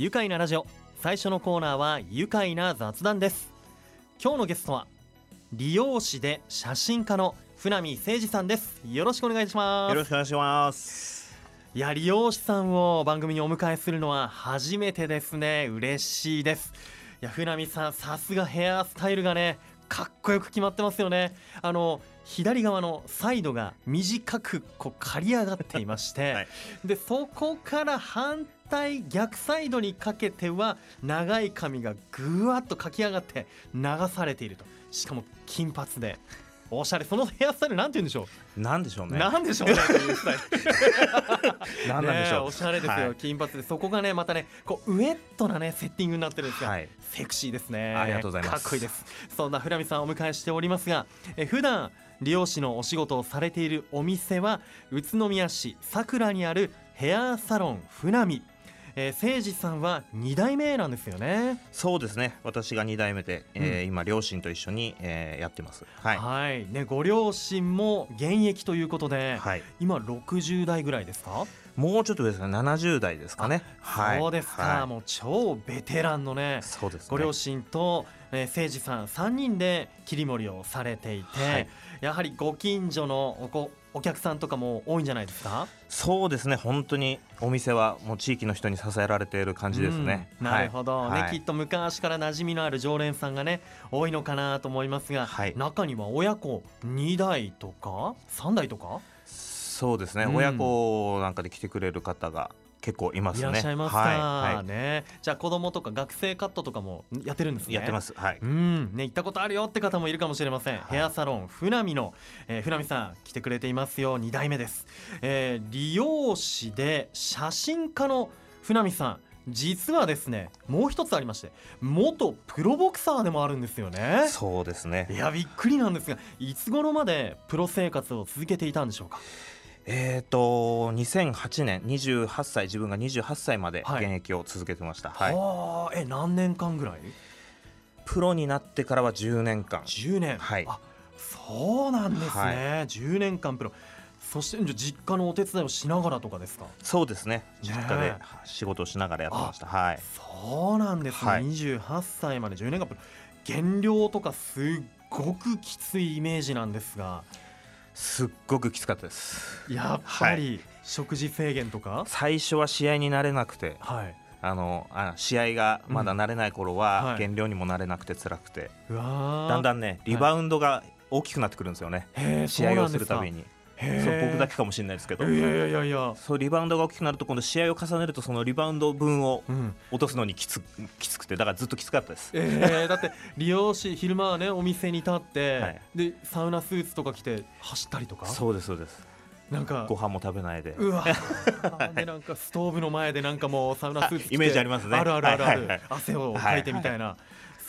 愉快なラジオ。最初のコーナーは愉快な雑談です。今日のゲストは理容師で写真家の船見誠二さんです。よろしくお願いします。よろしくお願いします。いや理容師さんを番組にお迎えするのは初めてですね。嬉しいです。いや船見さんさすがヘアスタイルがねかっこよく決まってますよね。あの左側のサイドが短くこう刈り上がっていまして、はい。でそこから反対逆サイドにかけては長い髪がぐわっとかき上がって流されていると。しかも金髪で。おしゃれ。そのヘアスタイルなんて言うんでしょう。なんでしょうね。なんでしょうね。なんなんでしょう、おしゃれですよ、はい。金髪で。そこがねまたねこうウエットなねセッティングになってるんですが、はい。セクシーですね。ありがとうございます。かっこいいです。そんな船見さんをお迎えしておりますがえ普段理容師のお仕事をされているお店は宇都宮市さくらにあるヘアサロン船見えー、誠司さんは2代目なんですよね。そうですね。私が2代目で、えーうん。今両親と一緒に、えーやってます。はい。はい。ねご両親も現役ということで、はい。今60代ぐらいですか？もうちょっとですね。70代ですかね。はい。そうですか、はい。もう超ベテランのねそうですね。ご両親と、えー、誠司さん3人で切り盛りをされていて、はいやはりご近所のおこお客さんとかも多いんじゃないですか？そうですね。本当にお店はもう地域の人に支えられている感じですね、うん。なるほど、ね、はい。きっと昔から馴染みのある常連さんがね多いのかなと思いますが、はい。中には親子2代とか3代とか？そうですね、うん。親子なんかで来てくれる方が結構いますね。いらっしゃいますか、はいはい。ね。じゃあ子供とか学生カットとかもやってるんですね。やってます。はい。うん。ね行ったことあるよって方もいるかもしれません、い。ヘアサロン船見の、えー、船見さん来てくれていますよ。2代目です、えー、理容師で写真家の船見さん。実はですねもう一つありまして元プロボクサーでもあるんですよね。そうですね。いやびっくりなんですがいつ頃までプロ生活を続けていたんでしょうか？えー、と2008年28歳自分が28歳まではい。現役を続けてました、はい。はあえ何年間ぐらい？プロになってからは10年間。10年。はい。あそうなんですね、はい。10年間プロ。そしてじゃあ実家のお手伝いをしながらとかですか？そうですね。実家でね仕事をしながらやってました。はい。そうなんですね、はい。28歳まで10年間プロ。減量とかすっごくきついイメージなんですがすっごくきつかったです。やっぱり食事制限とか？最初は試合になれなくてはい、あのあ試合がまだ慣れない頃うん。ははい。減量にもなれなくて辛くて、うわだんだんんねリバウンドが大きくなってくるんですよね。試合をするたびににそう僕だけかもしれないですけど。いやいやいやいや、そうリバウンドが大きくなると今度試合を重ねるとそのリバウンド分をうん。落とすのにきつきつくてだからずっときつかったです。えー、だって利用し昼間はねお店に立って、はい。でサウナスーツとか着て走ったりとか？そうですそうです。なんかご飯も食べないで。うわ。でなんかストーブの前でなんかもうサウナスーツ着てイメージありますね。あるあるあるある、はいはいはい汗をかいてみたいな、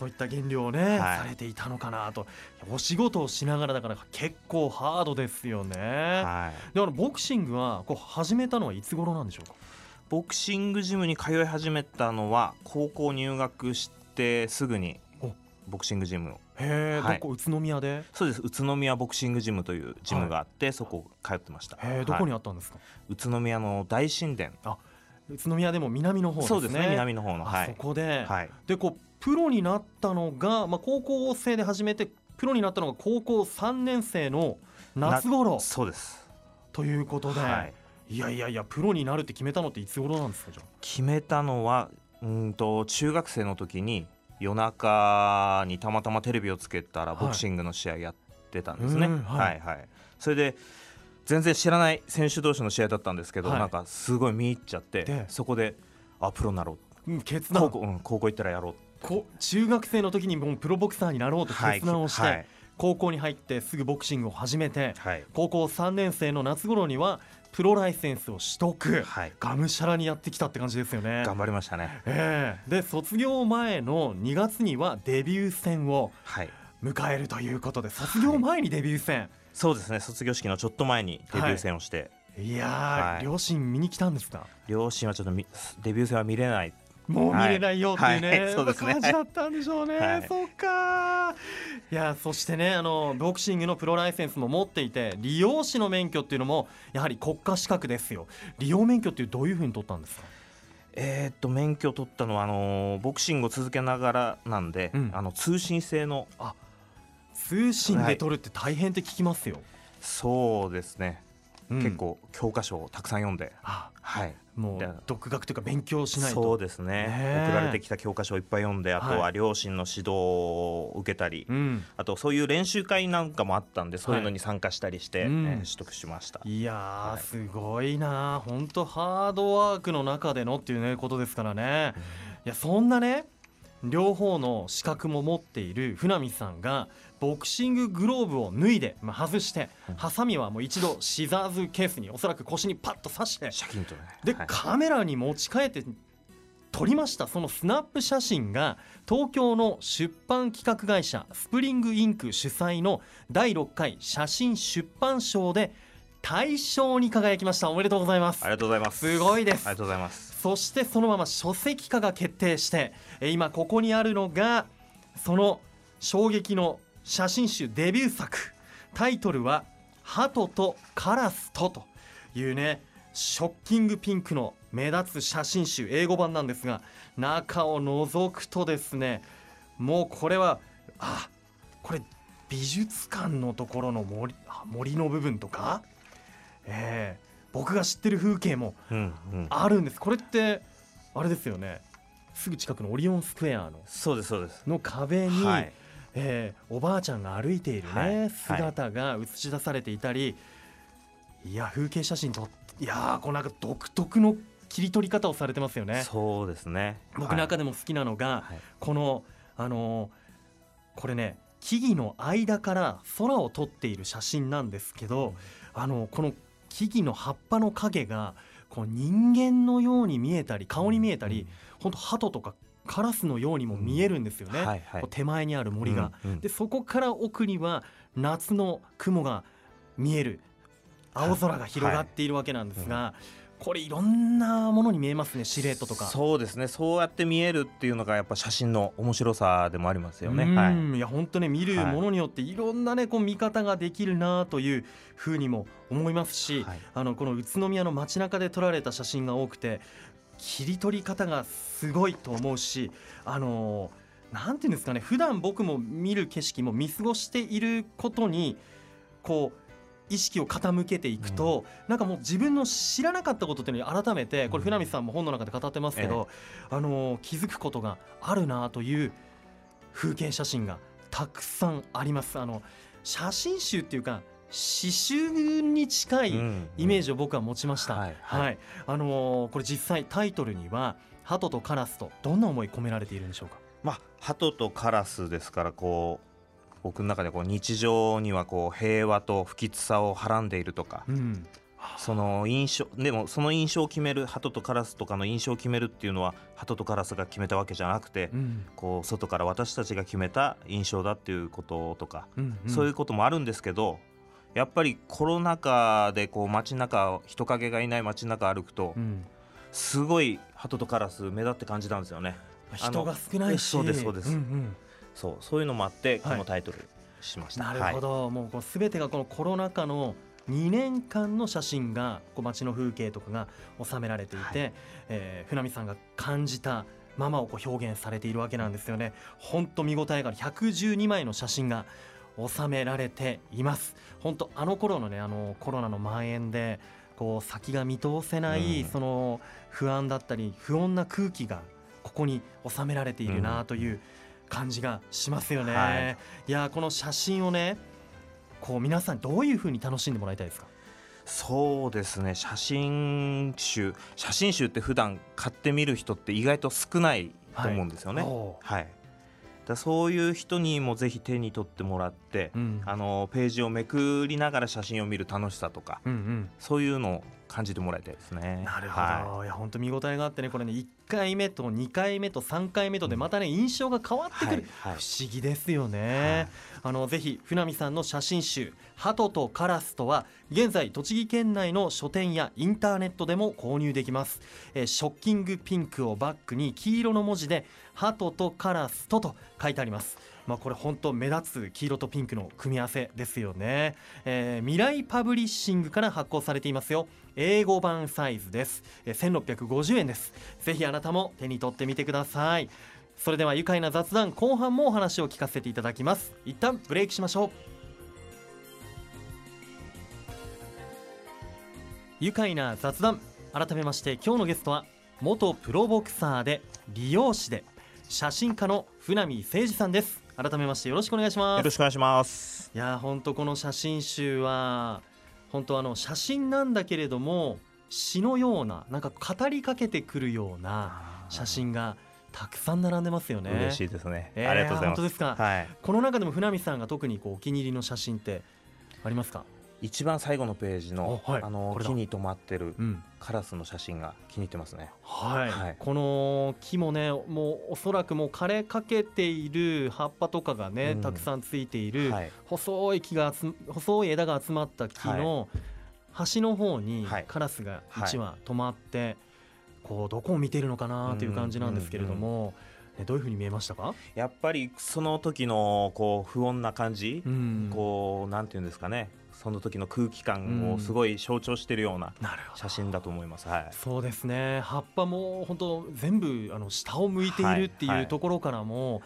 そういった減量をね、はい。されていたのかなと。お仕事をしながらだから結構ハードですよね、はい。だからボクシングはこう始めたのはいつ頃なんでしょうか？ボクシングジムに通い始めたのは高校入学してすぐにお。ボクシングジムを。へえ、はい。どこ？宇都宮で？そうです。宇都宮ボクシングジムというジムがあって、そこ通ってました。へえどこにはいあったんですか、宇都宮の大神殿。宇都宮でも南の方ですね。そうですね南の方のあそはい、こで、はい、でこうプロになったのが、まあ、高校生で始めてプロになったのが高校3年生の夏頃。そうです、ということで、はい、い、やいやいやプロになるって決めたのっていつ頃なんですかじゃ決めたのはうんと中学生の時に夜中にたまたまテレビをつけたらはい。ボクシングの試合やってたんですね、うんはい。はいはい。それで全然知らない選手同士の試合だったんですけど、はい。なんかすごい見入っちゃってで？そこであプロになろう。うん決断。高校,、うん、高校行ったらやろうこ中学生の時にもうプロボクサーになろうと決断をして、はい。高校に入ってすぐボクシングを始めてはい。高校3年生の夏頃にはプロライセンスを取得はい。がむしゃらにやってきたって感じですよね。頑張りましたね。ええ。で卒業前の2月にはデビュー戦をはい。迎えるということで卒業前にデビュー戦、そうですね。卒業式のちょっと前にデビュー戦をして、い、やー、はい。両親見に来たんですか？両親はちょっとみデビュー戦は見れないもう見れないよっていうね、はい。はい。そうですね。感じだったんでしょうね、はい。そっか。いやそしてねあのボクシングのプロライセンスも持っていて理容師の免許っていうのもやはり国家資格ですよ。理容免許っていうどういうふうに取ったんですか？えーっと免許取ったのはあのボクシングを続けながらなんで、うん。あの通信制の通信で取るって大変って聞きますよ、そうですね、うん。結構教科書をたくさん読んで。あはいもうで独学というか勉強しないと。そうですね。送られてきた教科書をいっぱい読んであとはは両親の指導を受けたり、うん。あとそういう練習会なんかもあったんでそういうのに参加したりして、うん。えー取得しました。いやー、はい。すごいな本当ハードワークの中でのっていうねことですからね。いやそんなね両方の資格も持っている船見さんがボクシンググローブを脱いで、まあ、外してうん。ハサミはもう一度シザーズケースにおそらく腰にパッと刺してで、はい。カメラに持ち帰って撮りましたそのスナップ写真が東京の出版企画会社スプリングインク主催の第6回写真出版賞で大賞に輝きました。おめでとうございます。ありがとうございます。すごいです。ありがとうございます。そしてそのまま書籍化が決定してえー今ここにあるのがその衝撃の写真集デビュー作。タイトルは「鳩とカラスと」というねショッキングピンクの目立つ写真集英語版なんですが中を覗くとですねもうこれはあこれ美術館のところの森あ森の部分とか、えー僕が知ってる風景もあるんです。これってあれですよね。すぐ近くのオリオンスクエアのそうですそうです。の壁に、はいえーおばあちゃんが歩いているね、はい。姿が映し出されていたり、い、や風景写真といやーこうなんか独特の切り取り方をされてますよね。そうですね。僕はい中でも好きなのが、はい。このあのーこれね木々の間から空を撮っている写真なんですけど、あのこの木々の葉っぱの影がこう人間のように見えたり顔に見えたり、本当鳩とかカラスのようにも見えるんですよね、はいはい。こう手前にある森が。うんうん。でそこから奥には夏の雲が見える。青空が広がっているわけなんですが、これいろんなものに見えますね。シルエットとか。そうですね。そうやって見えるっていうのがやっぱ写真の面白さでもありますよね。うん。はい。いや本当ね見るものによっていろんなねこう見方ができるなというふうにも思いますし、はい。あのこの宇都宮の街中で撮られた写真が多くて切り取り方がすごいと思うしあのなんていうんですかね普段僕も見る景色も見過ごしていることにこう意識を傾けていくと、なんかもう自分の知らなかったことっていうのに改めてこれ船見さんも本の中で語ってますけど、あの気づくことがあるなという風景写真がたくさんあります。あの写真集っていうか詩集に近いイメージジを僕は持ちました。はいはい、はい。あのーこれ実際タイトルには鳩とカラスとどんな思い込められているんでしょうか？まあ鳩とカラスですからこう僕の中でこう日常にはこう平和と不吉さをはらんでいるとかうん、その印象でもその印象を決める鳩とカラスとかの印象を決めるっていうのは鳩とカラスが決めたわけじゃなくてうん、こう外から私たちが決めた印象だっていうこととかうん、そういうこともあるんですけどやっぱりコロナ禍でこう街中人影がいない街中歩くとうん、すごい鳩とカラス目立って感じたんですよね。人が少ないし、そうですそうです。んん。そうそういうのもあってはいこのタイトルしました。なるほど、もうこう全てがこのコロナ禍の2年間の写真がこう街の風景とかが収められていて、はえー船見さんが感じたままをこう表現されているわけなんですよね。本当見応えがある。112枚の写真が収められています。本当あの頃のねあのコロナの蔓延でこう先が見通せない、うん。その不安だったり不穏な空気がここに収められているなという感じがしますよね。はい。いやーこの写真をねこう皆さんどういう風に楽しんでもらいたいですか？そうですね。写真集。写真集って普段買ってみる人って意外と少ないと思うんですよね。おーはい、だそういう人にもぜひ手に取ってもらって、うん。あのページをめくりながら写真を見る楽しさとかうんうん。そういうのを感じてもらいたいですね。なるほど、、はい。や本当見応えがあってねこれね1回目と2回目と3回目とでまたね印象が変わってくる、はいはい。不思議ですよね、あのぜひ船見さんの写真集「鳩とカラス」とは現在栃木県内の書店やインターネットでも購入できます、えーショッキングピンクをバックに黄色の文字で「鳩とカラスと」と書いてあります。まあ、これ本当目立つ黄色とピンクの組み合わせですよね、えー未来パブリッシングから発行されていますよ英語版サイズです、えー1650円です。ぜひあなたも手に取ってみてください。それでは愉快な雑談後半もお話を聞かせていただきます。一旦ブレイクしましょう。愉快な雑談。改めまして今日のゲストは元プロボクサーで理容師で写真家の船見誠二さんです。改めましてよろしくお願いします。よろしくお願いします。いやー本当この写真集は本当あの写真なんだけれども詩のようななんか語りかけてくるような写真がたくさん並んでますよね。嬉しいですね、えーありがとうございます。本当ですか。はい。この中でも船見さんが特にこうお気に入りの写真ってありますか？一番最後のページの、おはい。あの木に止まってるうん。カラスの写真が気に入ってますね。はい、はい。この木もねもうおそらくもう枯れかけている葉っぱとかがね、うん。たくさんついている、はい。細い木が集細い枝が集まった木の端の方にはい。カラスが1羽止まって、こうどこを見ているのかなという感じなんですけれども、ねどういうふうに見えましたか、やっぱりその時のこう不穏な感じ、うん。こうなんていうんですかね。その時の空気感をすごい象徴しているような写真だと思います、はい。そうですね。葉っぱも本当全部あの下を向いているってはいいうところからも、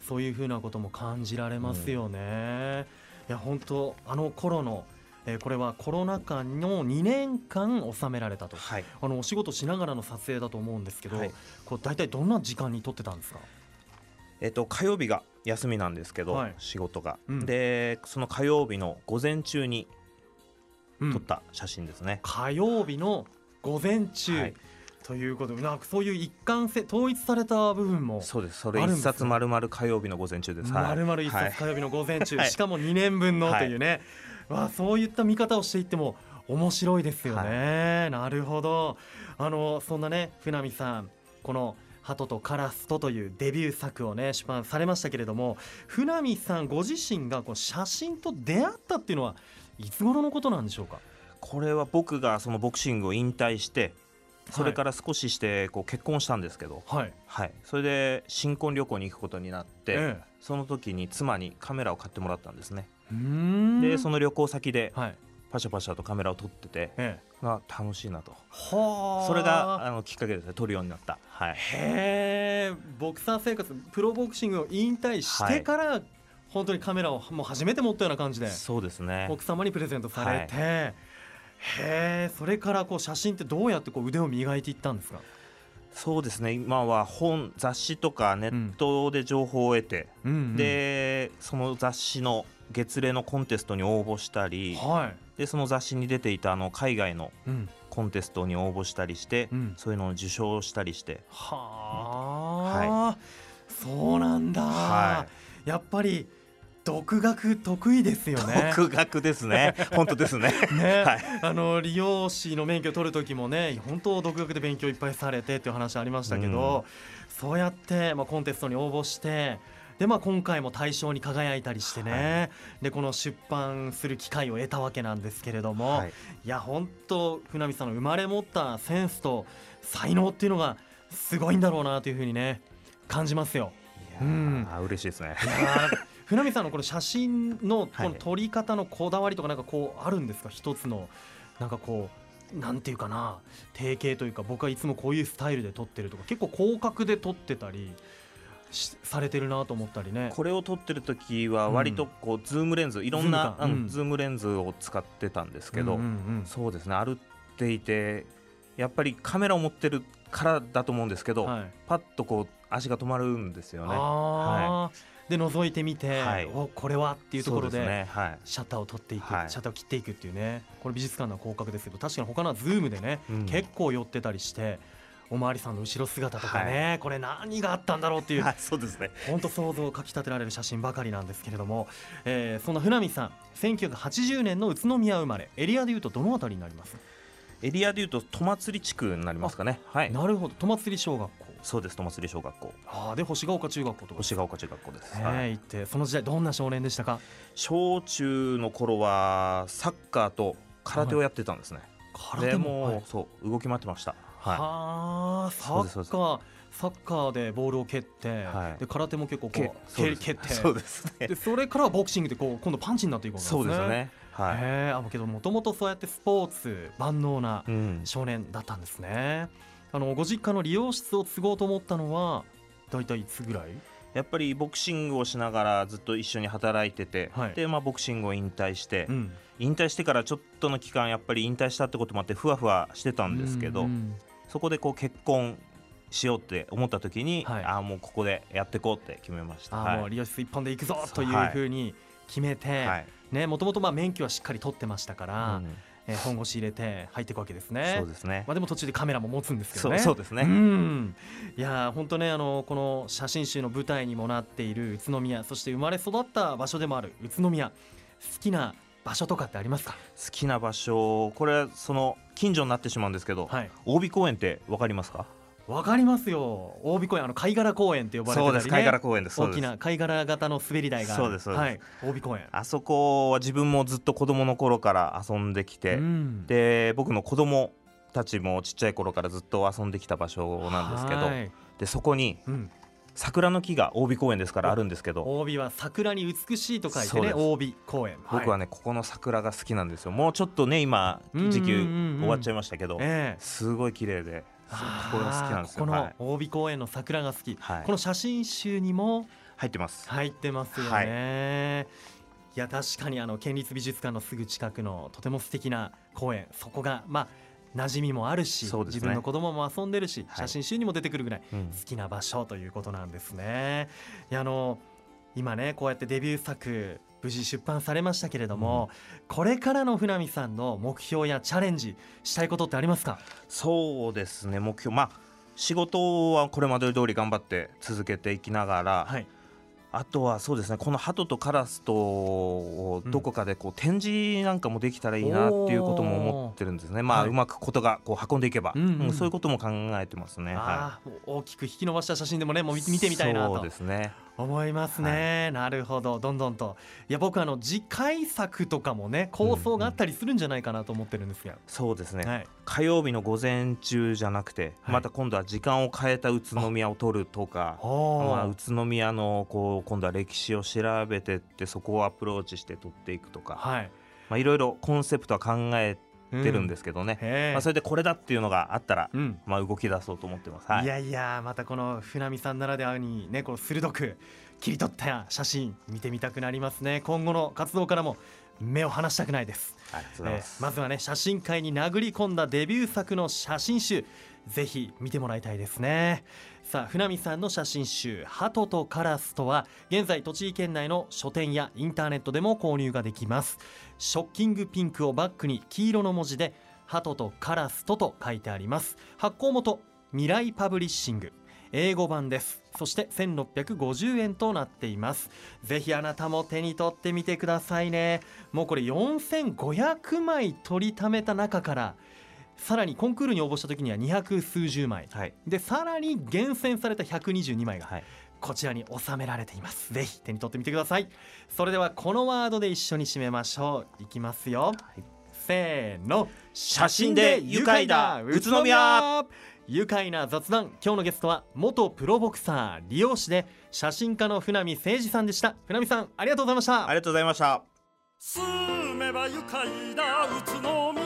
そういうふうなことも感じられますよね。いや本当あの頃の、えーこれはコロナ禍の2年間収められたと。はい。あのお仕事しながらの撮影だと思うんですけど、はい。こう大体どんな時間に撮ってたんですか？えっと、火曜日が休みなんですけど、はい。仕事が、うん。でその火曜日の午前中にうん。撮った写真ですね、火曜日の午前中、はい。ということでなんかそういう一貫性統一された部分もそうです。それ一冊丸々火曜日の午前中です。まるまる一はい。冊火曜日の午前中、はい。しかも2年分のというね、わあそういった見方をしていっても面白いですよね、なるほど。あのそんなね船見さんこの「鳩とカラスと」というデビュー作をね出版されましたけれども船見さんご自身がこう写真と出会ったっていうのはいつ頃のことなんでしょうか？これは僕がそのボクシングを引退してそれから少ししてこう結婚したんですけど、はい、はい、それで新婚旅行に行くことになって、えその時に妻にカメラを買ってもらったんですね、でその旅行先ではい。パシャパシャとカメラを撮っててええ。が楽しいなと。はあ。それがあのきっかけですね撮るようになった。はい。へえボクサー生活プロボクシングを引退してから、本当にカメラをもう初めて持ったような感じでそうですね。奥様にプレゼントされて、へえそれからこう写真ってどうやってこう腕を磨いていったんですか？そうですね。今は本雑誌とかネットで情報を得て、うんうん。でその雑誌の月例のコンテストに応募したりはい、でその雑誌に出ていたあの海外のうん、コンテストに応募したりして、うん。そういうのを受賞したりして。はあ、そうなんだ、はやっぱり独学得意ですよね。独学ですね。本当ですね。ね、はい。あの理容師の免許取る時もね本当独学で勉強いっぱいされてっていう話ありましたけど、そうやって、まあ、コンテストに応募してで、まあ、今回も大賞に輝いたりしてね、でこの出版する機会を得たわけなんですけれども、はい。い、や本当船見さんの生まれ持ったセンスと才能っていうのがすごいんだろうなというふうにね感じますよ。いやーうん。嬉しいですね船見さんのこの写真のこのはい撮り方のこだわりとかなんかこうあるんですか？一つのなんかこうなんていうかな定型というか僕はいつもこういうスタイルで撮ってるとか結構広角で撮ってたりしされてるなと思ったりね。これを撮ってる時は割とこうズームレンズいろんなズームかうん。うんズームレンズを使ってたんですけど、うんうんうん。そうですね。歩っていてやっぱりカメラを持ってるからだと思うんですけど、はい。パッとこう足が止まるんですよね。あー。で覗いてみて、はい。おこれはっていうところですね。はい。シャッターを取っていく、はい。シャッターを切っていくっていうね。これ美術館の広角ですけど確かに他のはズームでね、うん。結構寄ってたりしておまわりさんの後ろ姿とかね、これ何があったんだろうっていうはい そうですね。本当想像をかきたてられる写真ばかりなんですけれども、えーそんな船見さん1980年の宇都宮生まれエリアでいうとどのあたりになります、エリアでいうと戸祭地区になりますかね。はい。なるほど。戸祭小学校。そうです戸祭小学校。あーで星ヶ丘中学校とか星ヶ丘中学校です、ねはい。行ってその時代どんな少年でしたか？小中の頃はサッカーと空手をやってたんですね、空手でもはい。そう動き回ってました。はい。はあサそうです。ッカーサッカーでボールを蹴って、はい。で空手も結構こけう蹴蹴って。そうですね。でそれからボクシングでこう今度パンチになっていくわけですね。そうですよねはい、へえあけどもともとそうやってスポーツ万能なうん、少年だったんですね。あのご実家の理容室を継ごうと思ったのは大体いつぐらい？やっぱりボクシングをしながらずっと一緒に働いてて、はい。でまあ、ボクシングを引退して、うん、引退してからちょっとの期間やっぱり引退したってこともあってふわふわしてたんですけど、うんうんそこでこう結婚しようって思った時に、はい。ああもうここでやっていこうって決めました。あーはい。もう理容室一本で行くぞというはい。ふうに決めて、はいねもともとまあ免許はしっかり取ってましたから、うん。えー本腰入れて入っていくわけですね。そうですね。まあでも途中でカメラも持つんですけどね。そうですね、うん、いやー本当ねあのこの写真集の舞台にもなっている宇都宮そして生まれ育った場所でもある宇都宮好きな場所とかってありますか？好きな場所これはその近所になってしまうんですけど、はい。大尾公園ってわかりますか？わかりますよ。大尾公園あの貝殻公園って呼ばれてたり、ね、そうです。貝殻公園です。大きな貝殻型の滑り台が。そうです。そうです。はい。大尾公園。あそこは自分もずっと子供の頃から遊んできて、うん。で僕の子供たちもちっちゃい頃からずっと遊んできた場所なんですけどはい。でそこにうん、桜の木が大尾公園ですからあるんですけど大尾は桜に美しいと書いてね大尾公園。僕はねここの桜が好きなんですよ。もうちょっとね今うん時期うんうんうん。終わっちゃいましたけどええ。すごい綺麗でここが好きなんですこの大尾公園の桜が好き、はい。この写真集にも入ってます。入ってますよね、い、や確かにあの県立美術館のすぐ近くのとても素敵な公園。そこがまあ馴染みもあるし、ね。自分の子供も遊んでるし、はい。写真集にも出てくるぐらいうん。好きな場所ということなんですね。いやあの今ねこうやってデビュー作無事出版されましたけれども、これからの船見さんの目標やチャレンジしたいことってありますか？そうですね目標。まあ仕事はこれまで通り頑張って続けていきながら、はい。あとはそうですねこの鳩とカラスとをどこかでこう展示なんかもできたらいいなっていうことも思ってるんですね。まあ、はい。うまくことがこう運んでいけば、うんうんうん。そういうことも考えてますね。はあーもう大きく引き伸ばした写真でもねもう見てみたいなそうとですね思いますね、なるほど。どんどんと。いや僕あの次回作とかもね構想があったりするんじゃないかなと思ってるんですが、そうですね、はい、火曜日の午前中じゃなくて、はい。また今度は時間を変えた宇都宮を撮るとかおまあ、宇都宮のこう今度は歴史を調べてってそこをアプローチして撮っていくとか、はい。まあ、いろいろコンセプトは考えてるんですけどね、へえ。まあ、それでこれだっていうのがあったら、うん。まあ、動き出そうと思ってます。はい。いやいやまたこの船見さんならではにねこの鋭く切り取った写真見てみたくなりますね。今後の活動からも目を離したくないです。まずはね写真界に殴り込んだデビュー作の写真集ぜひ見てもらいたいですね。さあ船見さんの写真集「鳩とカラス」とは現在栃木県内の書店やインターネットでも購入ができますショッキングピンクをバックに黄色の文字で「鳩とカラスと」と書いてあります。発行元未来パブリッシング。英語版です。そして1650円となっています。ぜひあなたも手に取ってみてくださいね。もうこれ4500枚取りためた中からさらにコンクールに応募した時には200数十枚。はい、でさらに厳選された122枚がはい、こちらに収められています。ぜひ手に取ってみてください。それではこのワードで一緒に締めましょう。いきますよ、せーの。写真で愉快だ。宇都宮。愉快な雑談。今日のゲストは元プロボクサー理容師で写真家の船見誠二さんでした。船見さんありがとうございました。ありがとうございました。住めば愉快な宇都宮